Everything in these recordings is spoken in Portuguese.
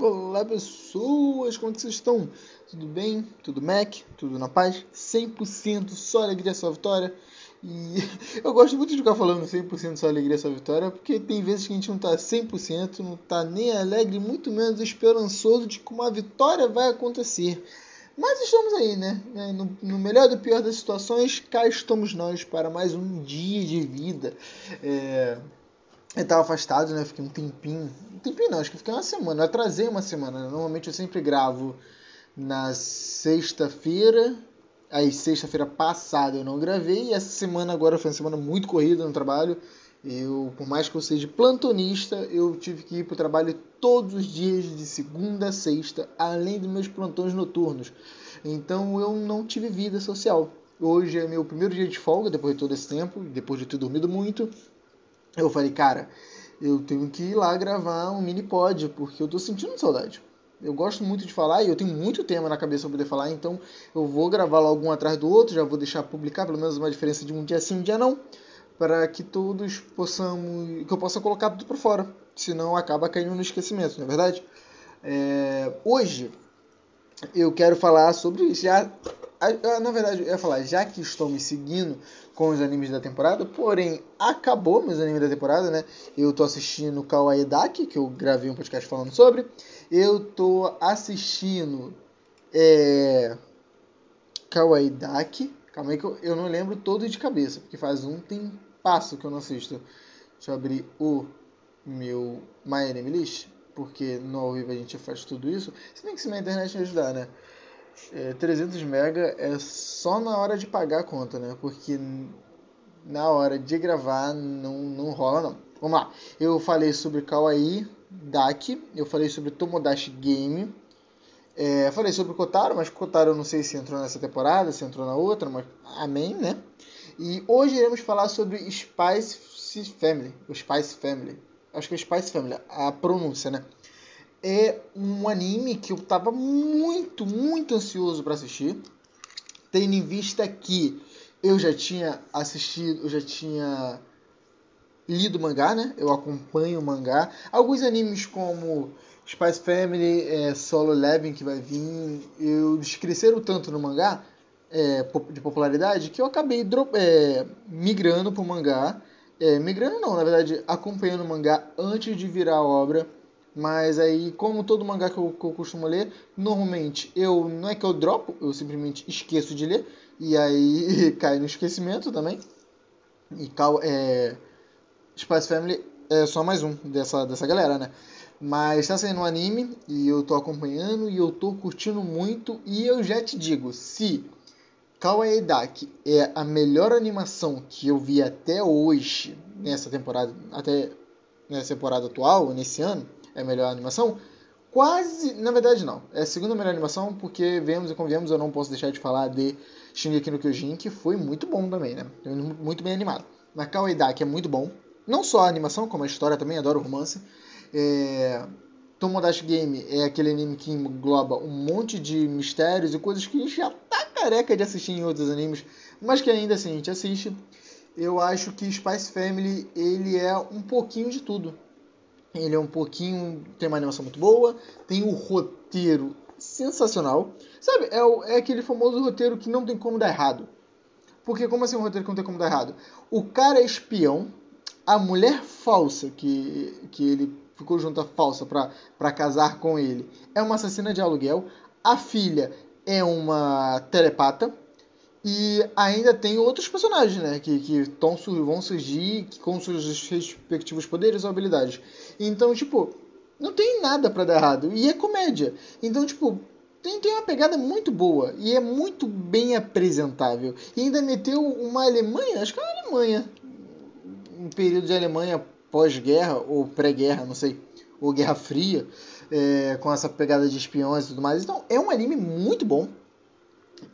Olá pessoas, como é que vocês estão? Tudo bem? Tudo Mac? Tudo na paz? 100% só alegria, só vitória. E eu gosto muito de ficar falando 100% só alegria, só vitória, porque tem vezes que a gente não tá 100%, não tá nem alegre, muito menos esperançoso de que uma vitória vai acontecer. Mas estamos aí, né? É, no, no melhor e pior das situações, cá estamos nós para mais um dia de vida. É... Eu tava afastado, né? Fiquei um tempinho. Um tempinho não, acho que fiquei uma semana. Eu atrasei uma semana. Né? Normalmente eu sempre gravo na sexta-feira. Aí sexta-feira passada eu não gravei. E essa semana agora foi uma semana muito corrida no trabalho. Eu, por mais que eu seja plantonista, eu tive que ir para o trabalho todos os dias, de segunda a sexta, além dos meus plantões noturnos. Então eu não tive vida social. Hoje é meu primeiro dia de folga, depois de todo esse tempo, depois de ter dormido muito. Eu falei, cara, eu tenho que ir lá gravar um mini pod, porque eu tô sentindo saudade. Eu gosto muito de falar e eu tenho muito tema na cabeça para poder falar, então eu vou gravar logo um atrás do outro, já vou deixar publicar, pelo menos uma diferença de um dia sim, um dia não, para que todos possamos, que eu possa colocar tudo para fora, senão acaba caindo no esquecimento, não é verdade? É, hoje eu quero falar sobre já na verdade, eu ia falar, já que estou me seguindo com os animes da temporada, porém, acabou meus animes da temporada, né? Eu tô assistindo Kawaii Daki, que eu gravei um podcast falando sobre. Eu tô assistindo é, Kawaii Daki. Calma aí que eu, eu não lembro todo de cabeça, porque faz um tempasso que eu não assisto. Deixa eu abrir o meu My Anime List, porque no ao vivo a gente faz tudo isso. Se bem que se minha internet me ajudar, né? É, 300 mega é só na hora de pagar a conta, né? Porque na hora de gravar não, não rola não. Vamos lá. Eu falei sobre Kawaii Daki, eu falei sobre Tomodachi Game, é, falei sobre Kotaro, mas Kotaro eu não sei se entrou nessa temporada, se entrou na outra, mas amém, né? E hoje iremos falar sobre Spice Family, o Spice Family. Acho que é Spice Family, a pronúncia, né? É um anime que eu estava muito, muito ansioso para assistir, tendo em vista que eu já tinha assistido, eu já tinha lido mangá, né? Eu acompanho o mangá. Alguns animes como Spice Family, é, Solo Leveling que vai vir, eu cresceram tanto no mangá é, de popularidade que eu acabei é, migrando para o mangá. É, migrando não, na verdade, acompanhando o mangá antes de virar a obra mas aí, como todo mangá que eu, que eu costumo ler, normalmente eu não é que eu dropo, eu simplesmente esqueço de ler. E aí cai no esquecimento também. E é, Spice Family é só mais um dessa, dessa galera, né? Mas tá saindo um anime e eu tô acompanhando e eu tô curtindo muito. E eu já te digo, se Kawaii Daki é a melhor animação que eu vi até hoje, nessa temporada, até nessa temporada atual, nesse ano, é a melhor animação? Quase, na verdade não. É a segunda melhor animação porque vemos e convenhamos, eu não posso deixar de falar de Shingeki no Kyojin, que foi muito bom também, né? Muito bem animado. Na Kawaii que é muito bom. Não só a animação, como a história também, adoro romance. É... Tomodachi Game é aquele anime que engloba um monte de mistérios e coisas que a gente já tá careca de assistir em outros animes, mas que ainda assim a gente assiste. Eu acho que Spice Family ele é um pouquinho de tudo. Ele é um pouquinho. tem uma animação muito boa, tem um roteiro sensacional. Sabe, é, o, é aquele famoso roteiro que não tem como dar errado. Porque, como assim um roteiro que não tem como dar errado? O cara é espião, a mulher falsa que, que ele ficou junto a falsa para casar com ele é uma assassina de aluguel, a filha é uma telepata e ainda tem outros personagens, né? Que, que tão, vão surgir com seus respectivos poderes ou habilidades. Então, tipo, não tem nada para dar errado. E é comédia. Então, tipo, tem, tem uma pegada muito boa. E é muito bem apresentável. E ainda meteu uma Alemanha, acho que é uma Alemanha. Um período de Alemanha pós-guerra, ou pré-guerra, não sei. Ou Guerra Fria. É, com essa pegada de espiões e tudo mais. Então, é um anime muito bom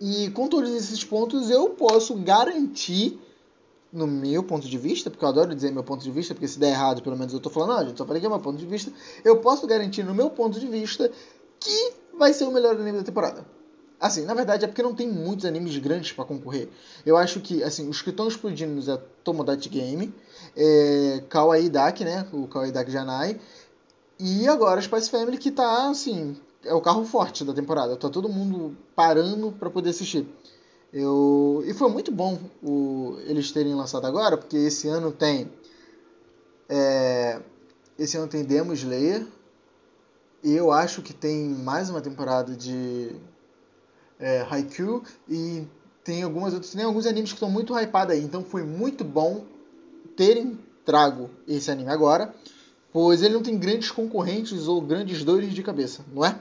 e com todos esses pontos eu posso garantir, no meu ponto de vista, porque eu adoro dizer meu ponto de vista, porque se der errado, pelo menos eu tô falando, não, gente, só falei que é meu ponto de vista, eu posso garantir no meu ponto de vista que vai ser o melhor anime da temporada. Assim, na verdade é porque não tem muitos animes grandes para concorrer. Eu acho que, assim, os que estão explodindo é Tomodachi Game, é, Kawaii Daki, né, o Kawaii Daki Janai, E agora Spice Family que tá, assim, é o carro forte da temporada. Tá todo mundo parando para poder assistir. Eu... E foi muito bom o... eles terem lançado agora, porque esse ano tem. É... Esse ano tem Demon Slayer. E eu acho que tem mais uma temporada de é, Haikyuu. E tem algumas tem alguns animes que estão muito hypados aí. Então foi muito bom terem trago esse anime agora, pois ele não tem grandes concorrentes ou grandes dores de cabeça, não é?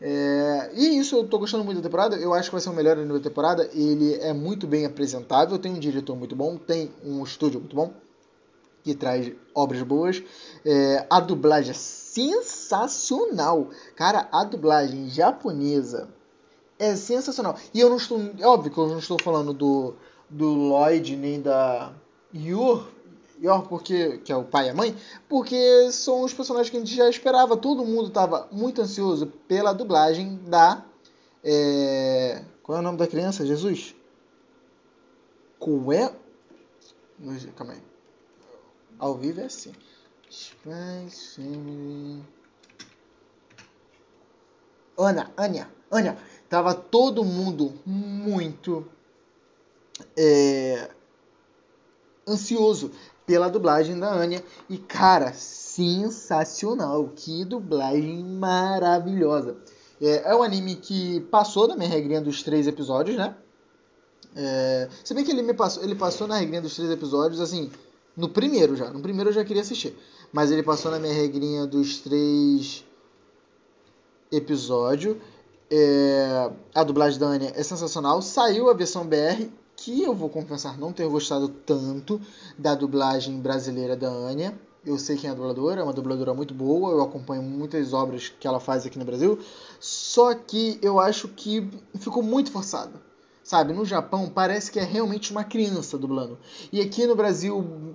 É, e isso, eu tô gostando muito da temporada. Eu acho que vai ser o melhor anime da temporada. Ele é muito bem apresentável, tem um diretor muito bom, tem um estúdio muito bom que traz obras boas. É, a dublagem é sensacional. Cara, a dublagem japonesa é sensacional. E eu não estou. É óbvio que eu não estou falando do, do Lloyd nem da Yor, Yor porque, que é o pai e a mãe, porque são os personagens que a gente já esperava. Todo mundo estava muito ansioso pela dublagem da. É... Qual é o nome da criança? Jesus? Qual é? Calma aí. Ao vivo é assim. Ana, Anya, Anya. Tava todo mundo muito é, ansioso pela dublagem da Anya. E, cara, sensacional! Que dublagem maravilhosa! É, é um anime que passou da minha regrinha dos três episódios, né? É, se bem que ele me passou, ele passou na regrinha dos três episódios, assim, no primeiro já. No primeiro eu já queria assistir. Mas ele passou na minha regrinha dos três episódios. É, a dublagem da Anya é sensacional. Saiu a versão BR, que eu vou confessar não ter gostado tanto da dublagem brasileira da Anya. Eu sei quem é a dubladora, é uma dubladora muito boa, eu acompanho muitas obras que ela faz aqui no Brasil. Só que eu acho que ficou muito forçado. Sabe, no Japão parece que é realmente uma criança dublando. E aqui no Brasil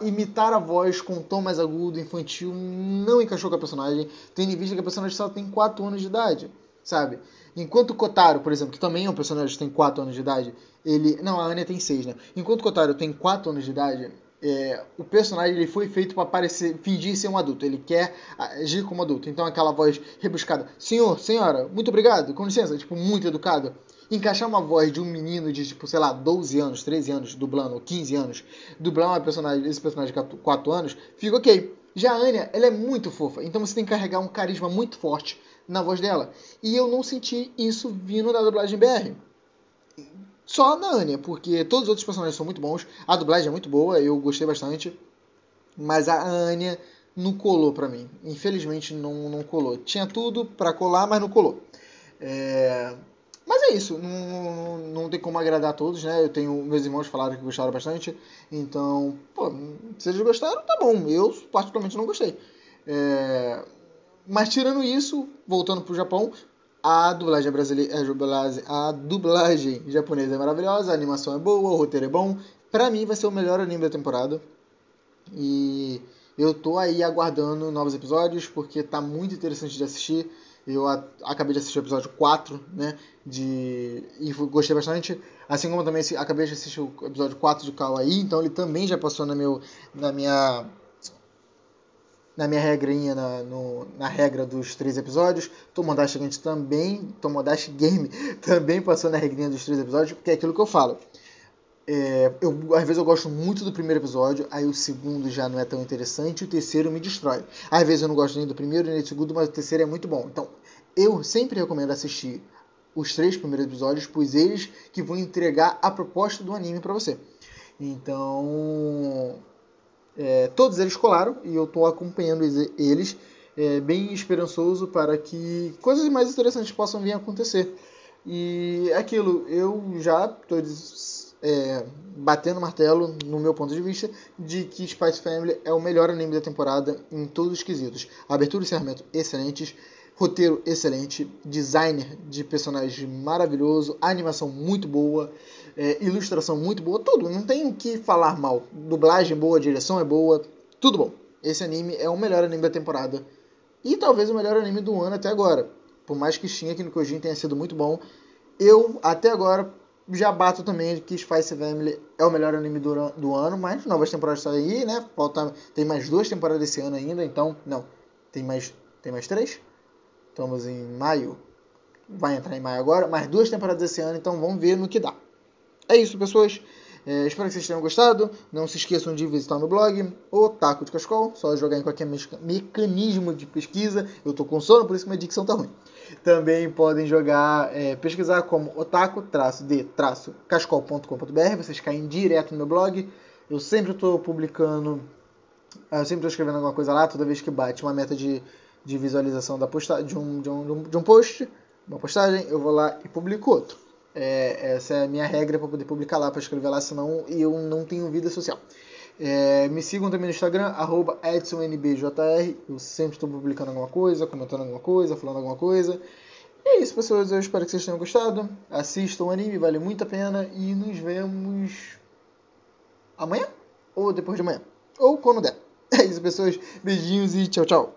imitar a voz com um tom mais agudo, infantil, não encaixou com a personagem, tendo em vista que a personagem só tem 4 anos de idade, sabe? Enquanto o Kotaro, por exemplo, que também é um personagem que tem 4 anos de idade, ele. Não, a Anya tem 6, né? Enquanto o Kotaro tem 4 anos de idade, é, o personagem ele foi feito para parecer, fingir ser um adulto. Ele quer agir como adulto. Então aquela voz rebuscada, senhor, senhora, muito obrigado, com licença, tipo, muito educado encaixar uma voz de um menino de, tipo, sei lá, 12 anos, 13 anos, dublando, ou 15 anos, dublar uma personagem, esse personagem de 4 anos, fica ok. Já a Anya, ela é muito fofa, então você tem que carregar um carisma muito forte na voz dela. E eu não senti isso vindo da dublagem BR. Só na Anya, porque todos os outros personagens são muito bons, a dublagem é muito boa, eu gostei bastante, mas a Anya não colou pra mim. Infelizmente não, não colou. Tinha tudo para colar, mas não colou. É... Mas é isso, não, não tem como agradar a todos, né? Eu tenho. Meus irmãos falaram que gostaram bastante. Então, pô, se eles gostaram, tá bom. Eu particularmente não gostei. É, mas tirando isso, voltando pro Japão, a dublagem brasileira. A dublagem japonesa é maravilhosa, a animação é boa, o roteiro é bom. Pra mim vai ser o melhor anime da temporada. E eu tô aí aguardando novos episódios, porque tá muito interessante de assistir. Eu acabei de assistir o episódio 4, né? De... E gostei bastante. Assim como também acabei de assistir o episódio 4 de Kawaii, então ele também já passou na, meu, na minha. Na minha regrinha, na, no, na regra dos três episódios. Tomodachi Gigante também. Tomodachi Game também passou na regrinha dos três episódios, porque é aquilo que eu falo. É, eu, às vezes eu gosto muito do primeiro episódio, aí o segundo já não é tão interessante, e o terceiro me destrói. Às vezes eu não gosto nem do primeiro nem do segundo, mas o terceiro é muito bom. Então, eu sempre recomendo assistir os três primeiros episódios, pois eles que vão entregar a proposta do anime para você. Então, é, todos eles colaram e eu estou acompanhando eles, é, bem esperançoso para que coisas mais interessantes possam vir a acontecer. E é aquilo, eu já estou é, batendo martelo, no meu ponto de vista, de que Spice Family é o melhor anime da temporada em todos os quesitos. Abertura e encerramento excelentes, roteiro excelente, designer de personagens maravilhoso, animação muito boa, é, ilustração muito boa, tudo. Não tem o que falar mal. Dublagem boa, direção é boa, tudo bom. Esse anime é o melhor anime da temporada e talvez o melhor anime do ano até agora. Por mais que Shin aqui no Kojin tenha sido muito bom, eu até agora já bato também que Spice Family é o melhor anime do, do ano, mas novas temporadas estão aí, né? Falta, tem mais duas temporadas esse ano ainda, então, não. tem mais, tem mais três. Estamos em maio. Vai entrar em maio agora. Mais duas temporadas esse ano, então vamos ver no que dá. É isso, pessoas. É, espero que vocês tenham gostado. Não se esqueçam de visitar meu blog, o Taco de Cascol. Só jogar em qualquer mecanismo de pesquisa. Eu tô com sono, por isso que minha dicção tá ruim. Também podem jogar, é, pesquisar como otaku-de-cascol.com.br. Vocês caem direto no meu blog. Eu sempre estou publicando, eu sempre estou escrevendo alguma coisa lá. Toda vez que bate uma meta de, de visualização da posta, de, um, de, um, de um post, uma postagem, eu vou lá e publico outro. É, essa é a minha regra para poder publicar lá, para escrever lá, senão eu não tenho vida social. É, me sigam também no Instagram, EdsonNBJR. Eu sempre estou publicando alguma coisa, comentando alguma coisa, falando alguma coisa. E é isso, pessoas. Eu espero que vocês tenham gostado. Assistam o anime, vale muito a pena. E nos vemos amanhã ou depois de amanhã. Ou quando der. É isso, pessoas. Beijinhos e tchau, tchau.